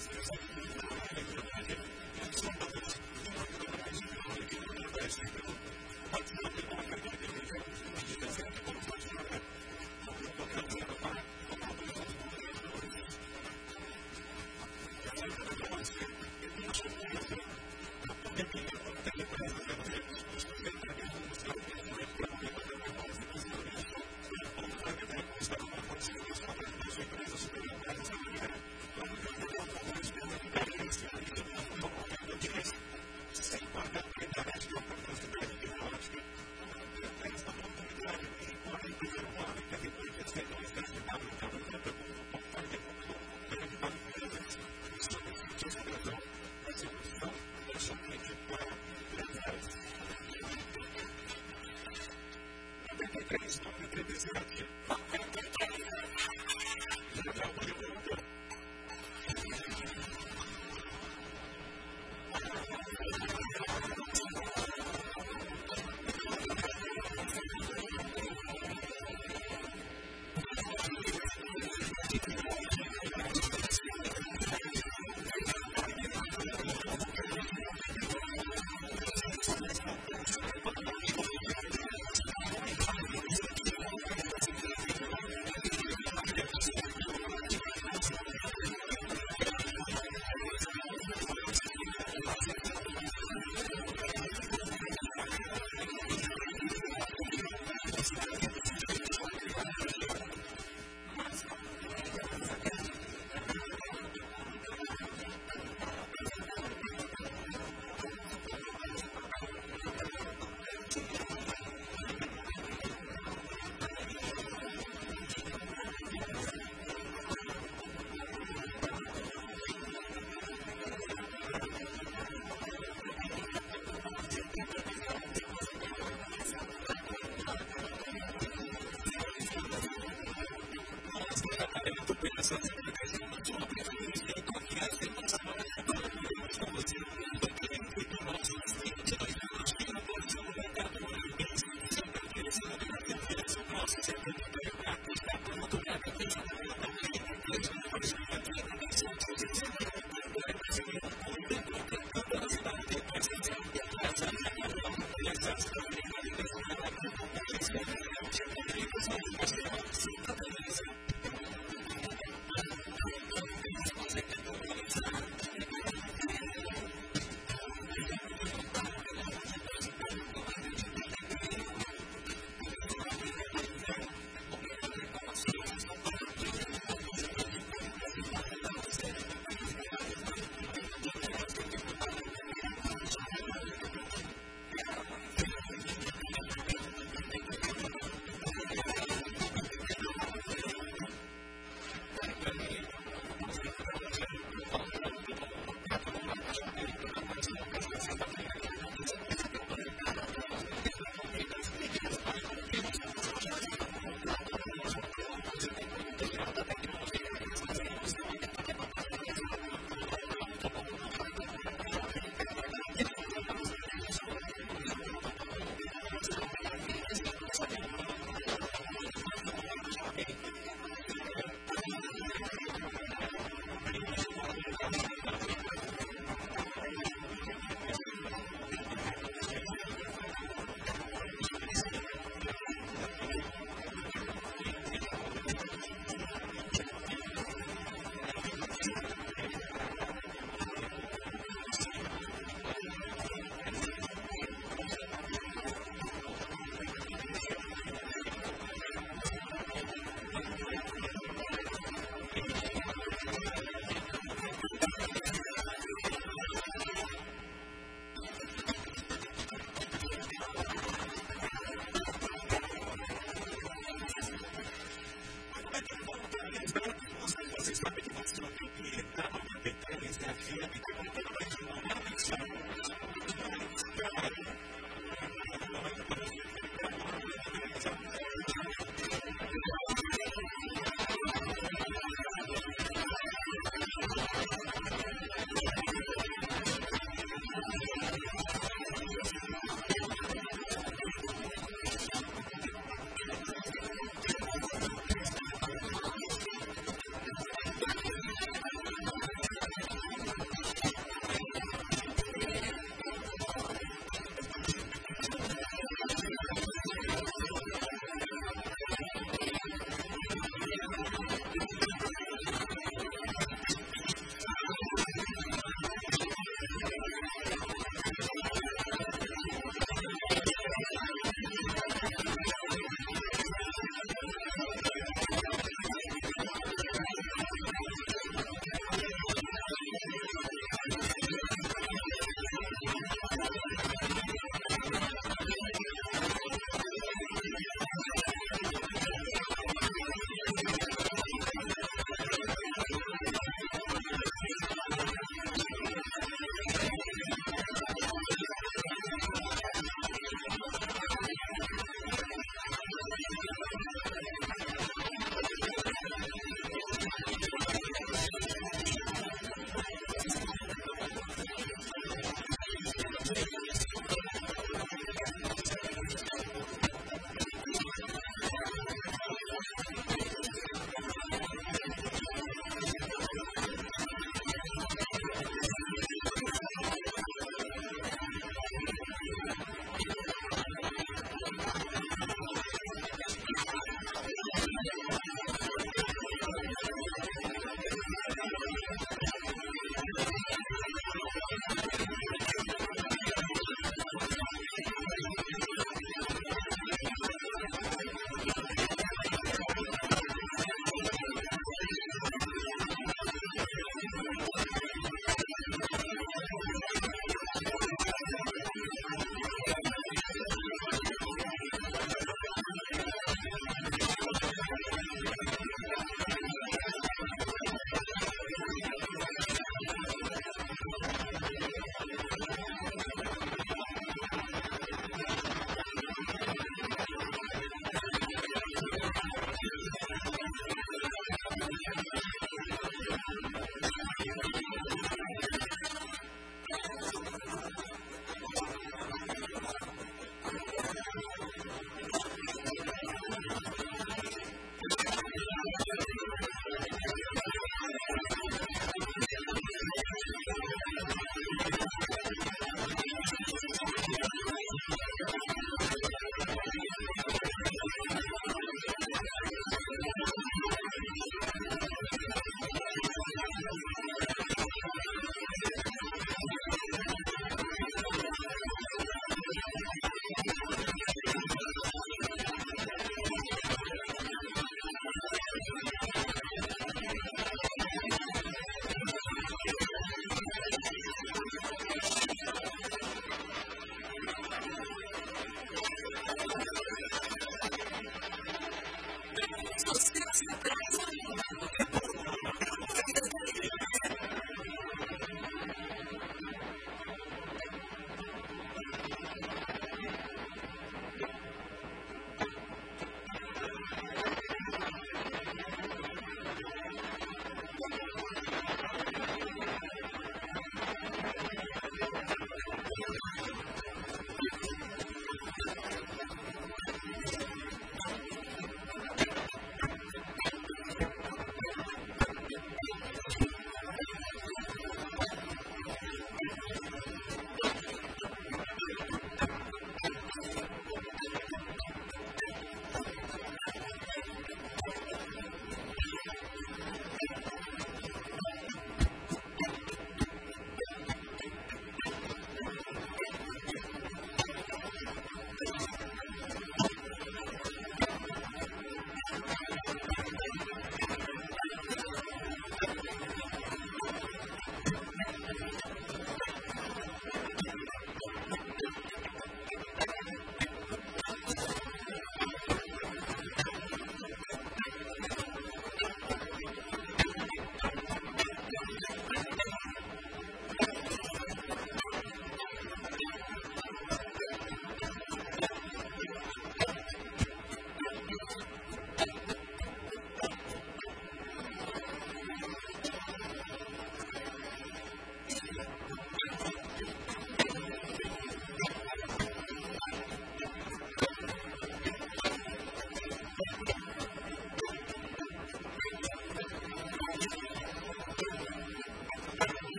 Gracias. is not a good decision. Thank you. is that fear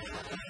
はい。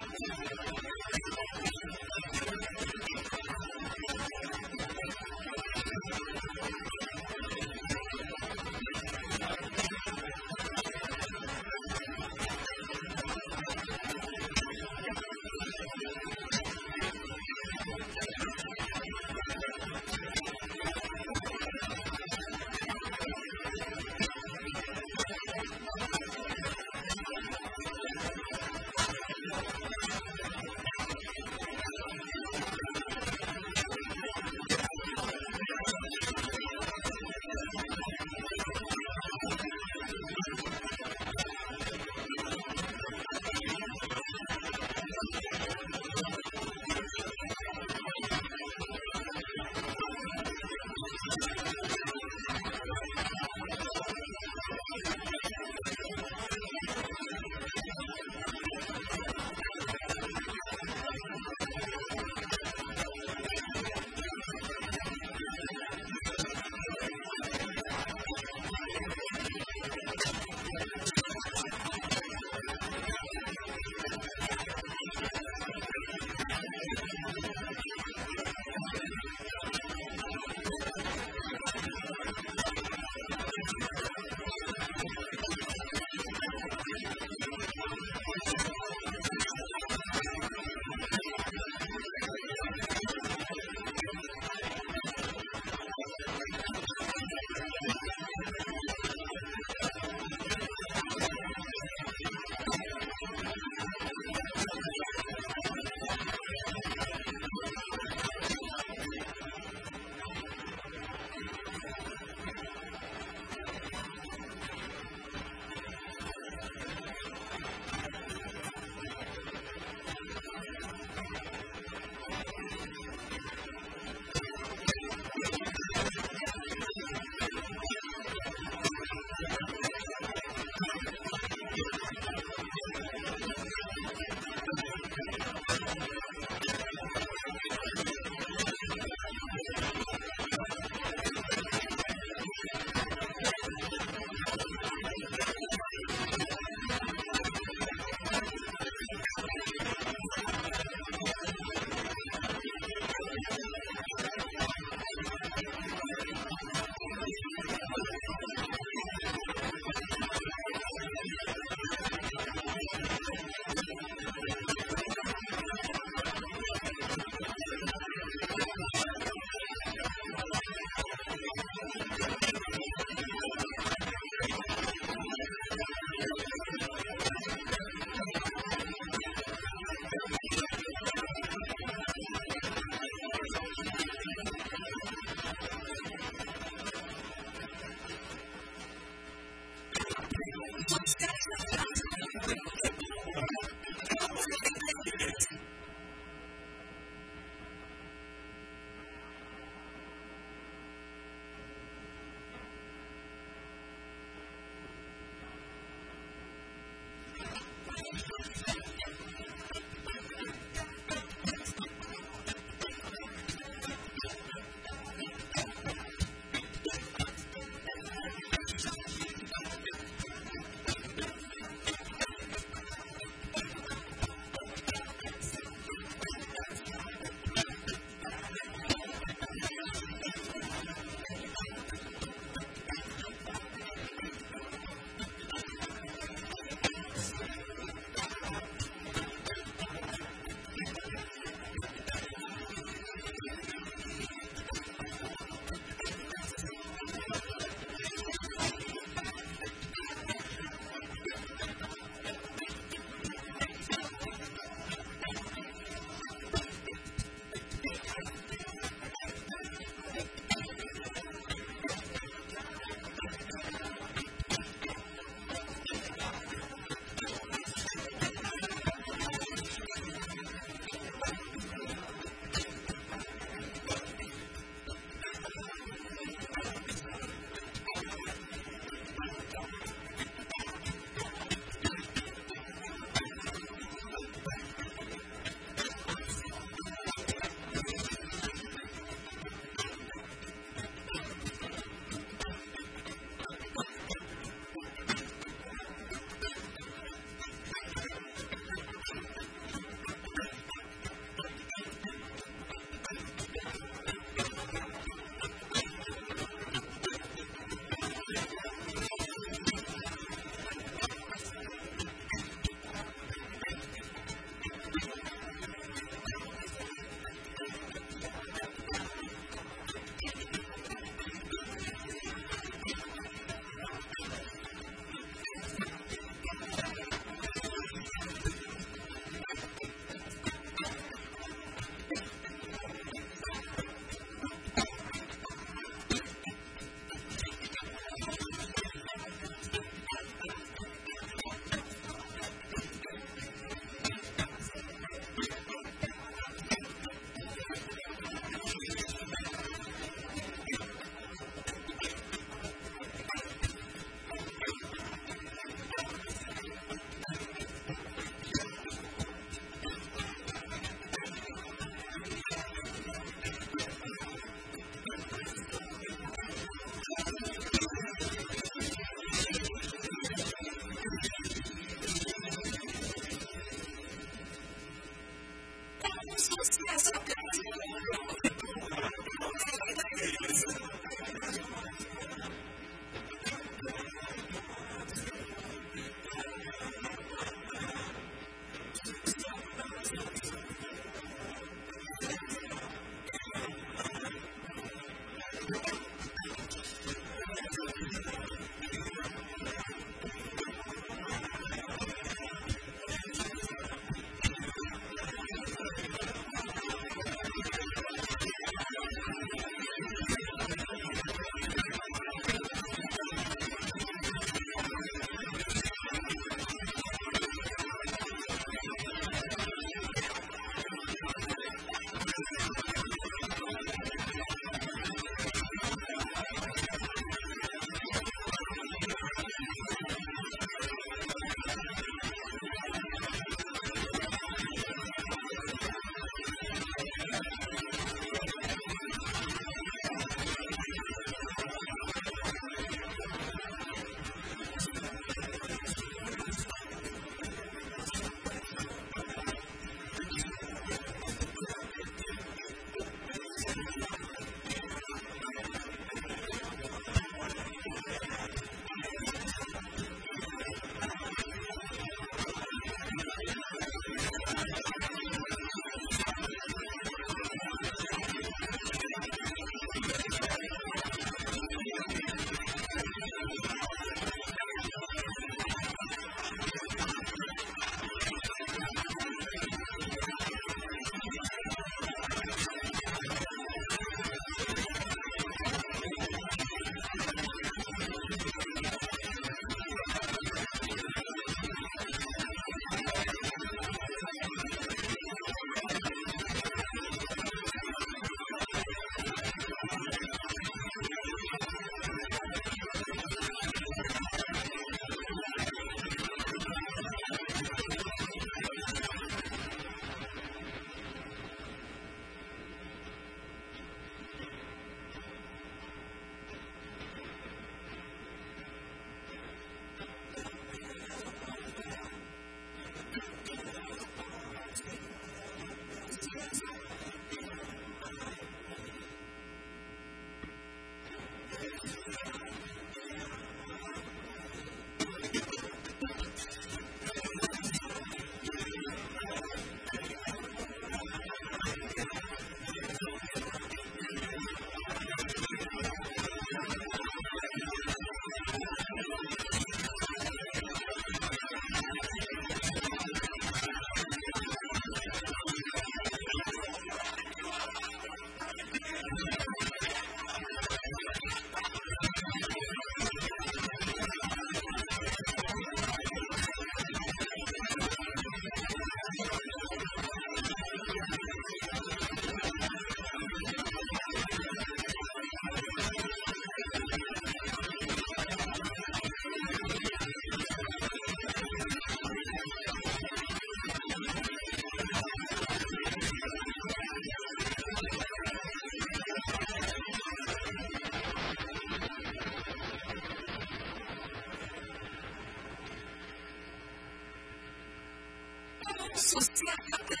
social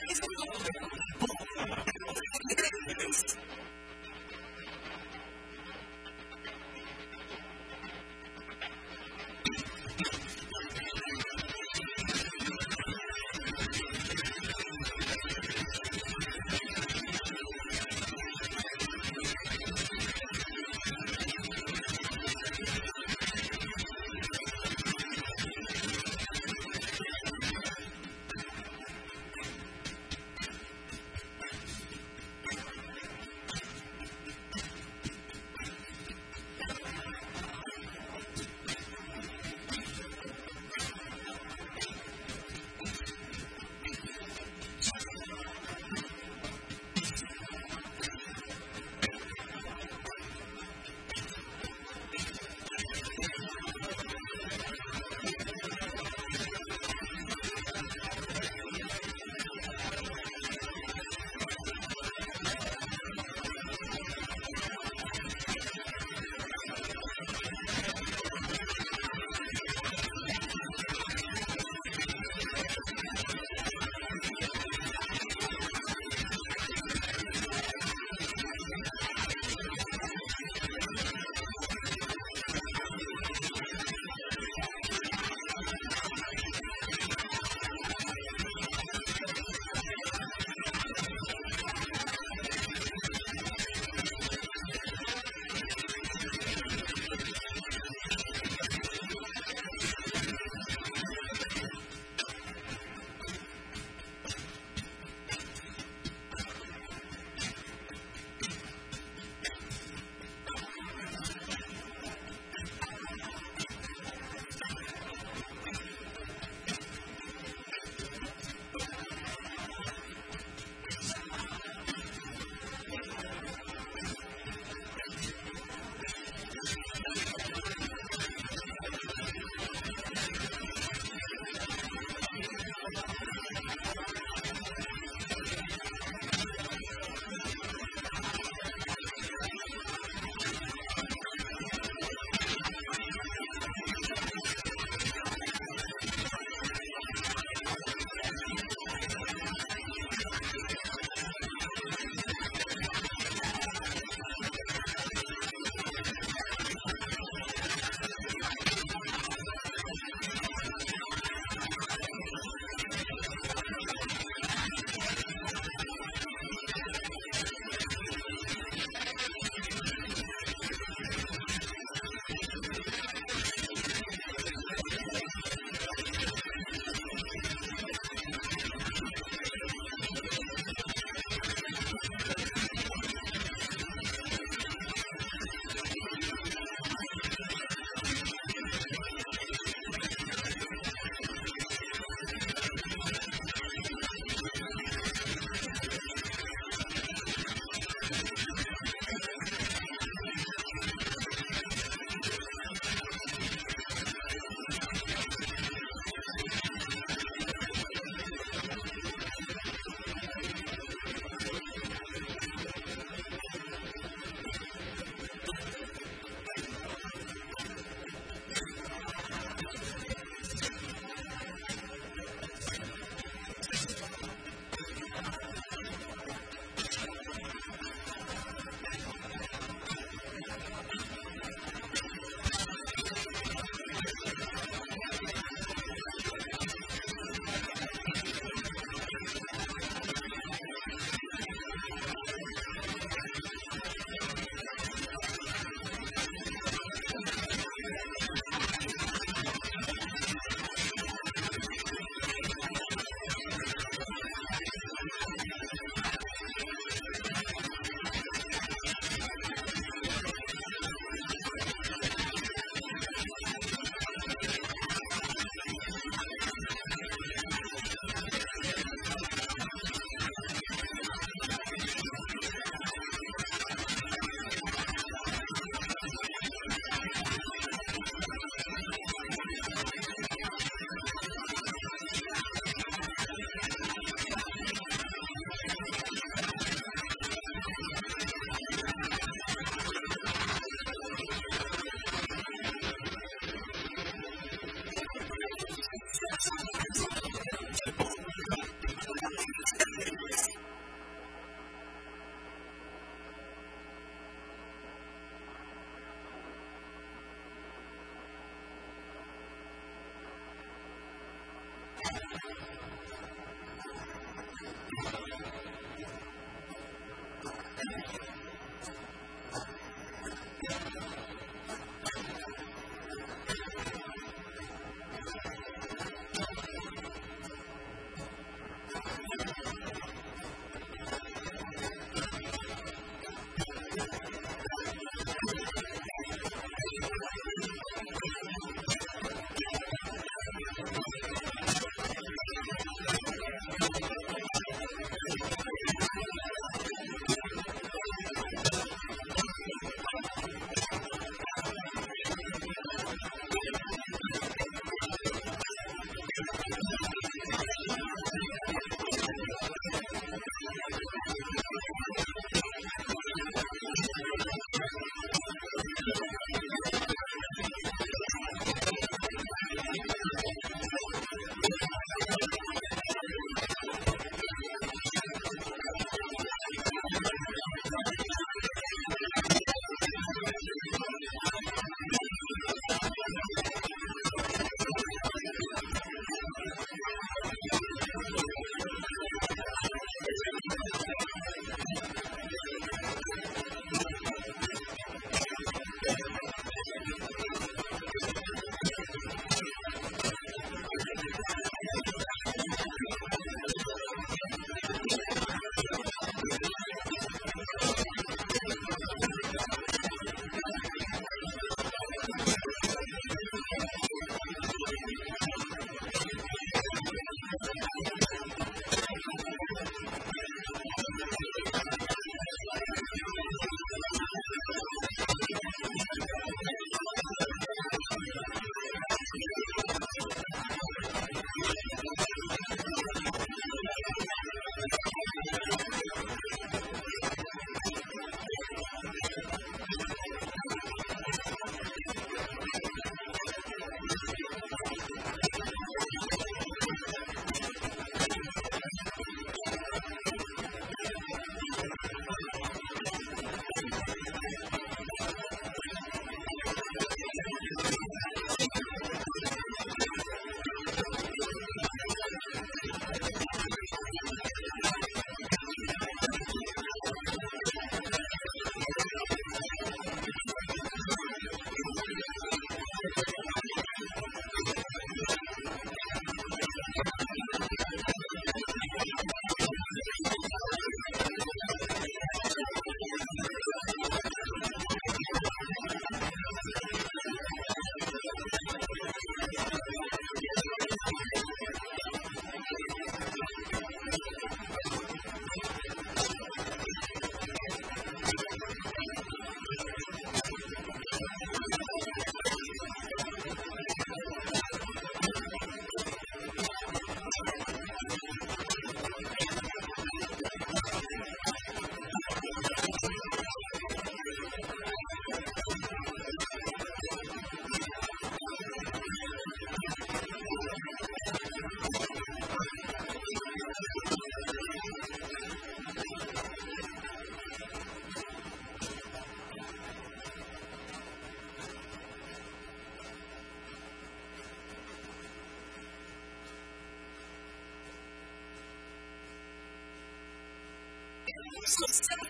I'm so sorry.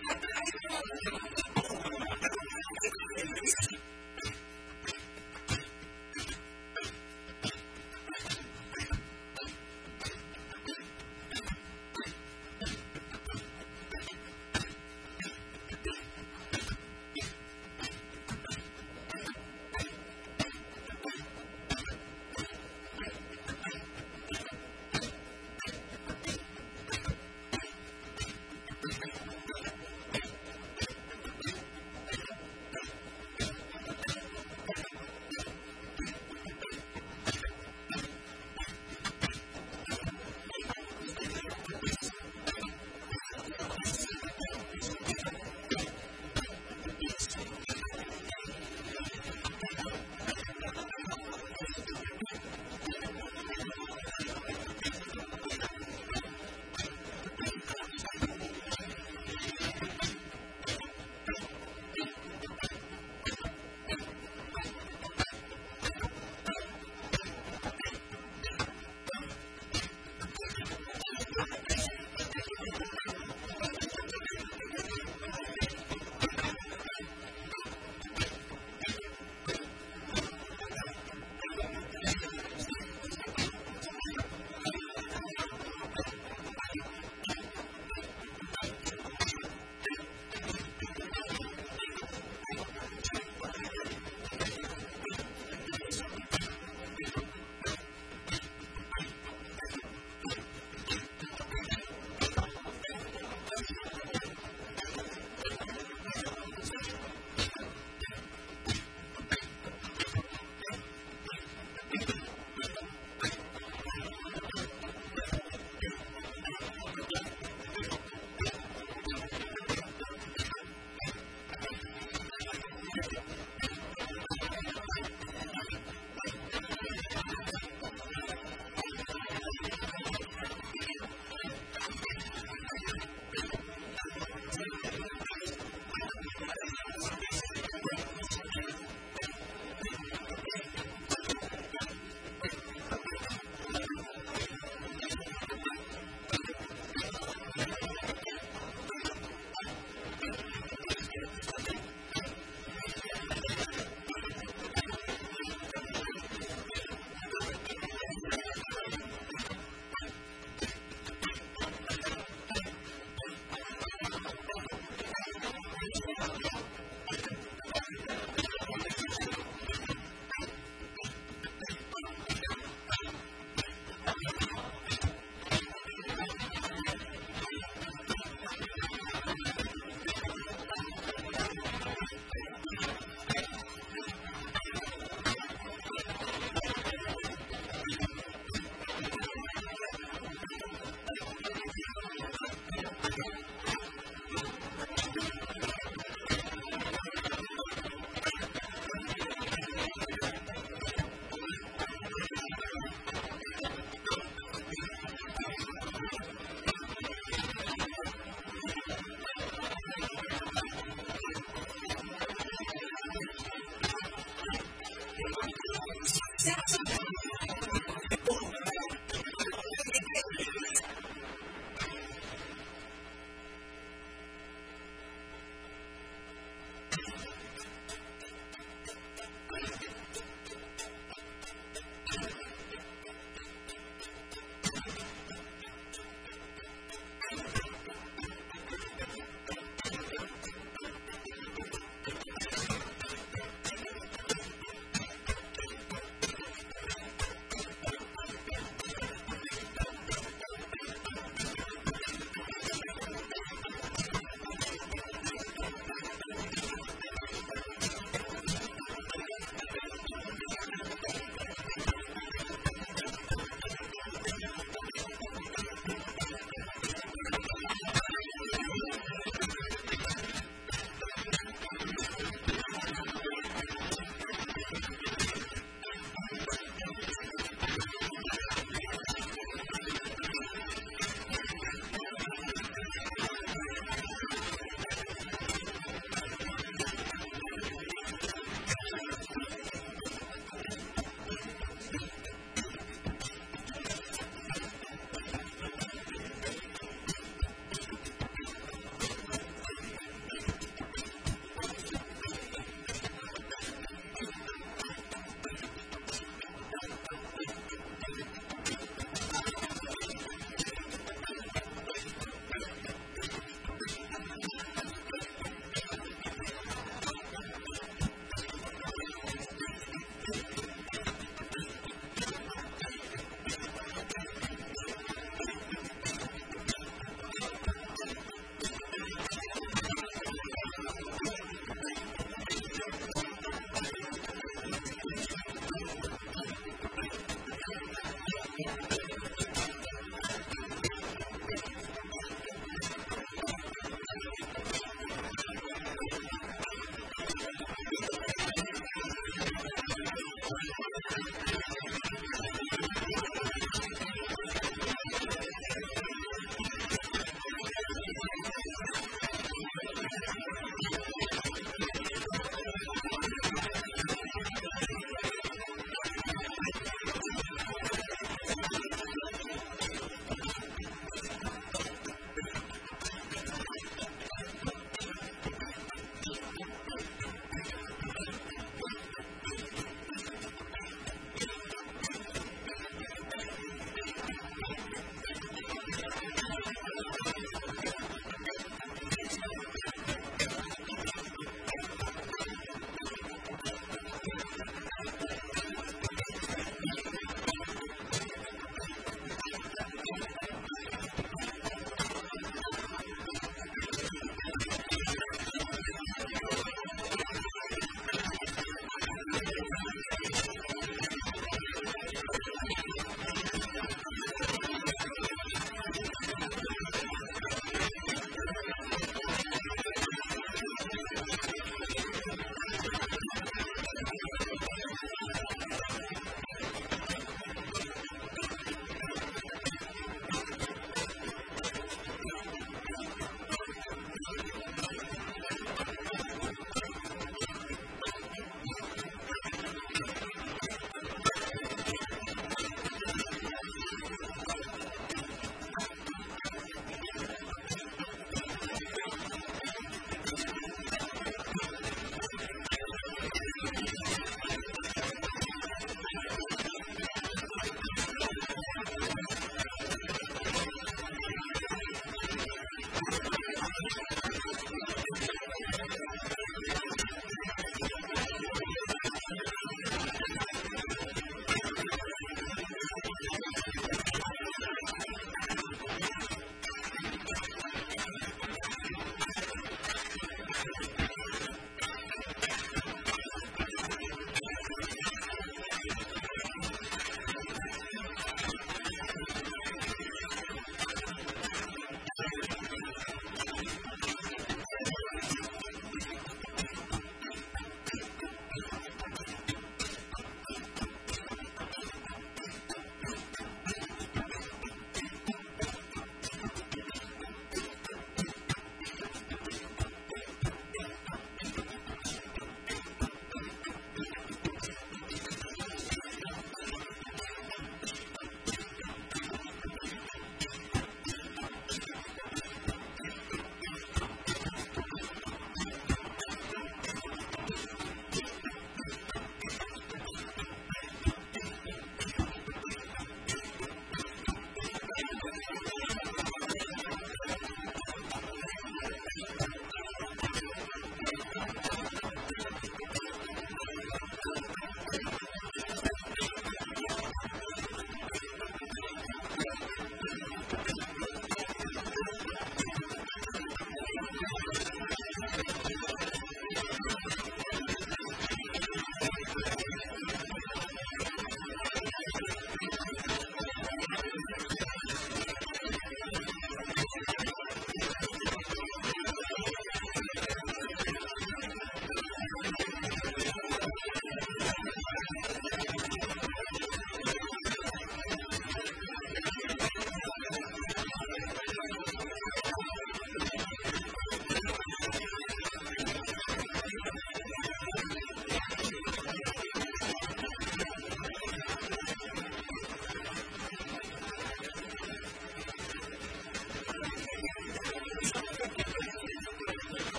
I'm so sorry.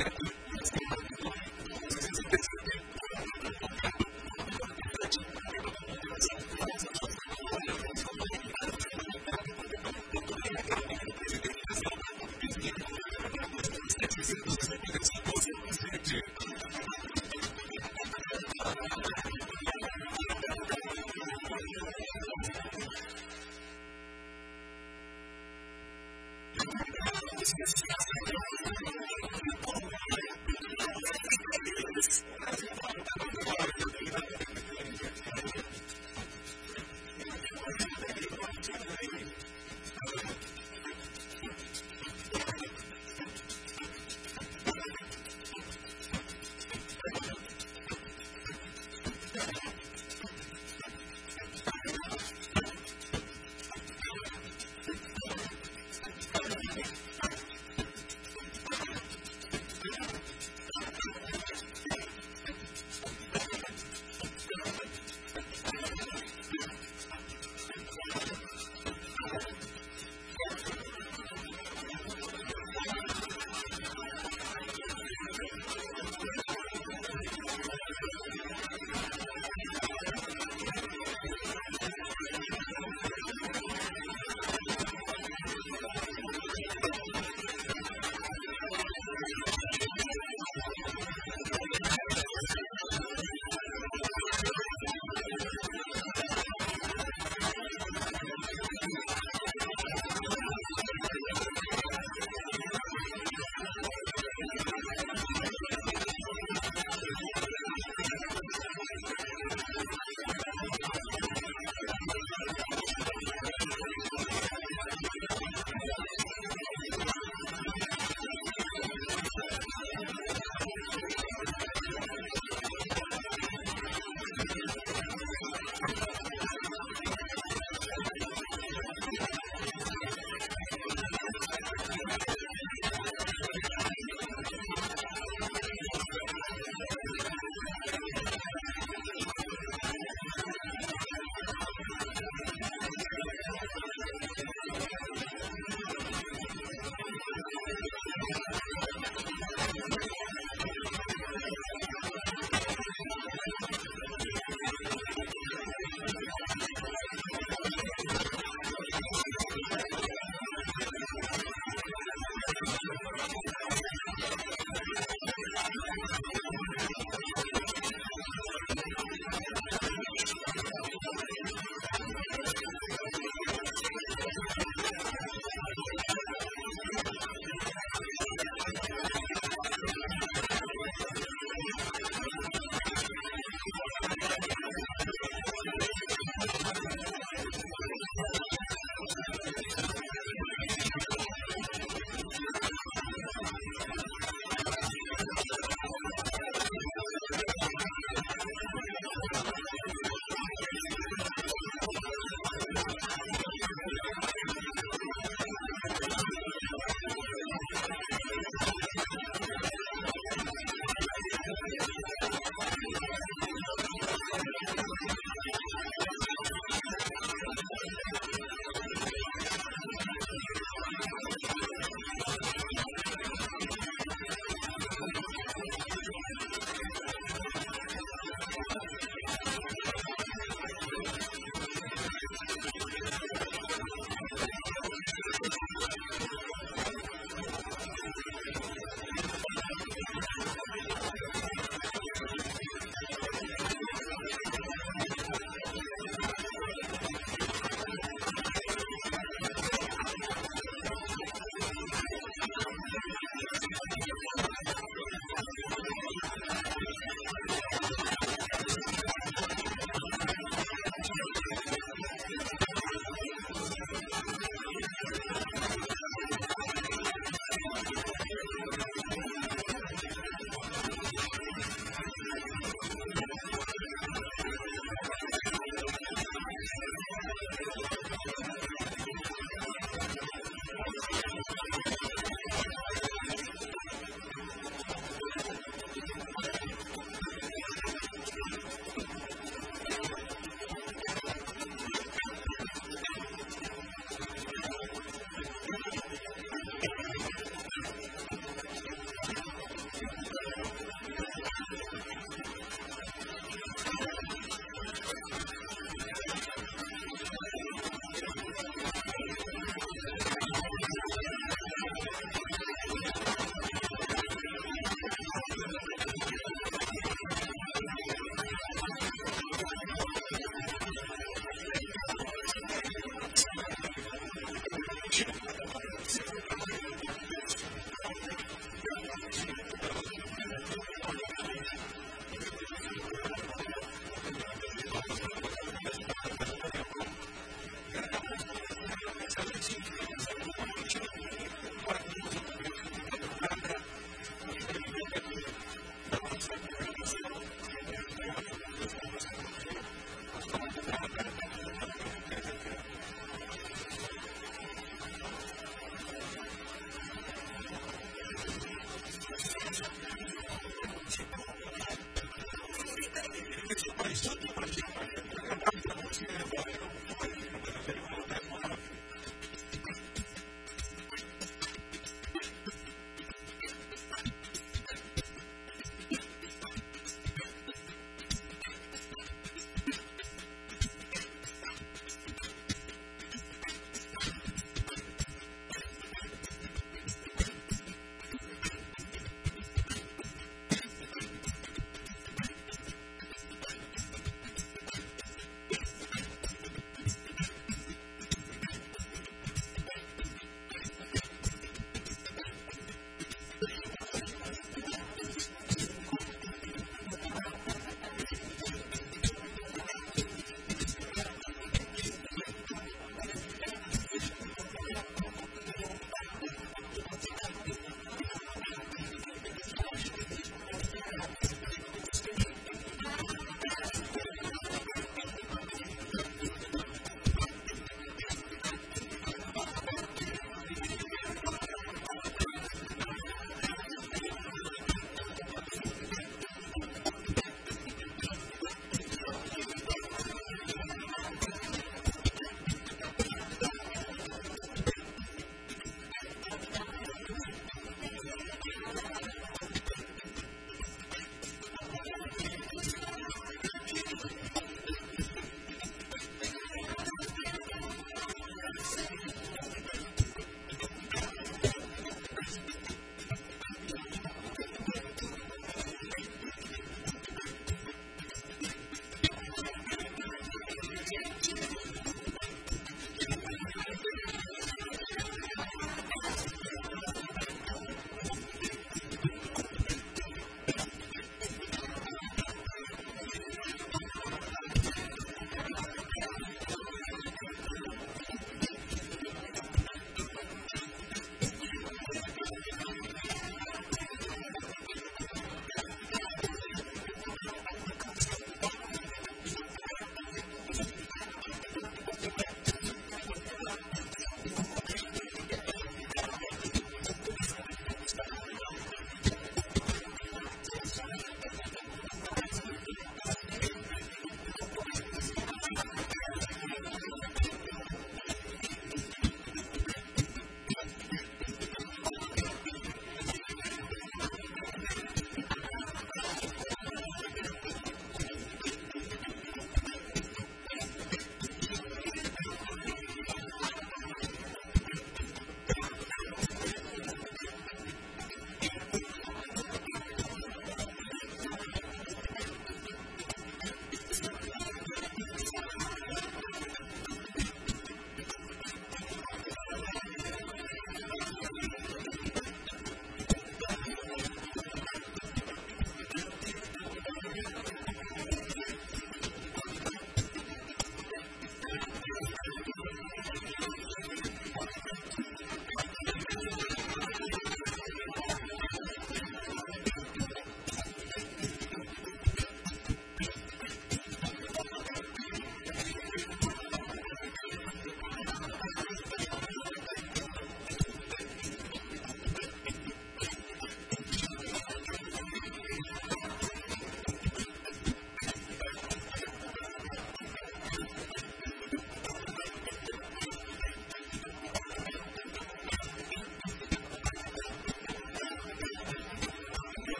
Thank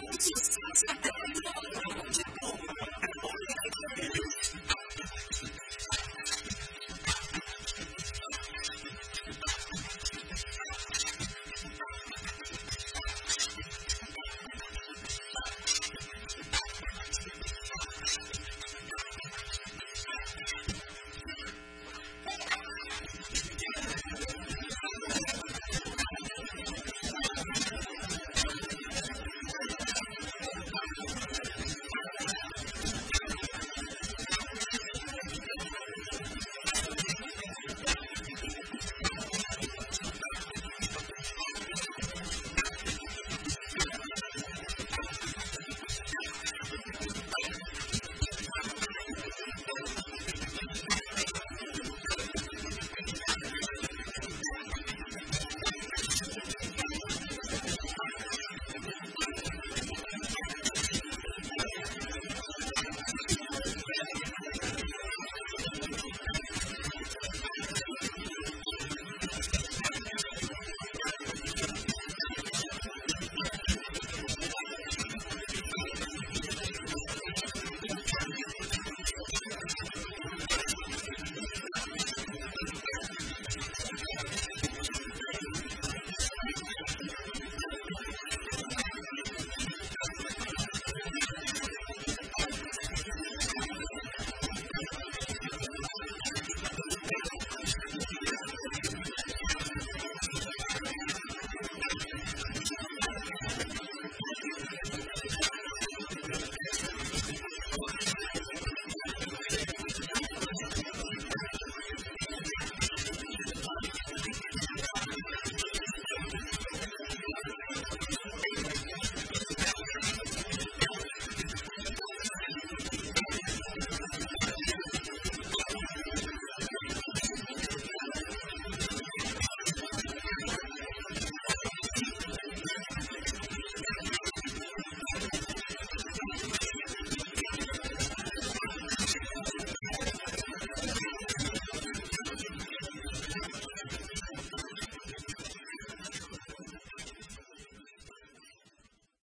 just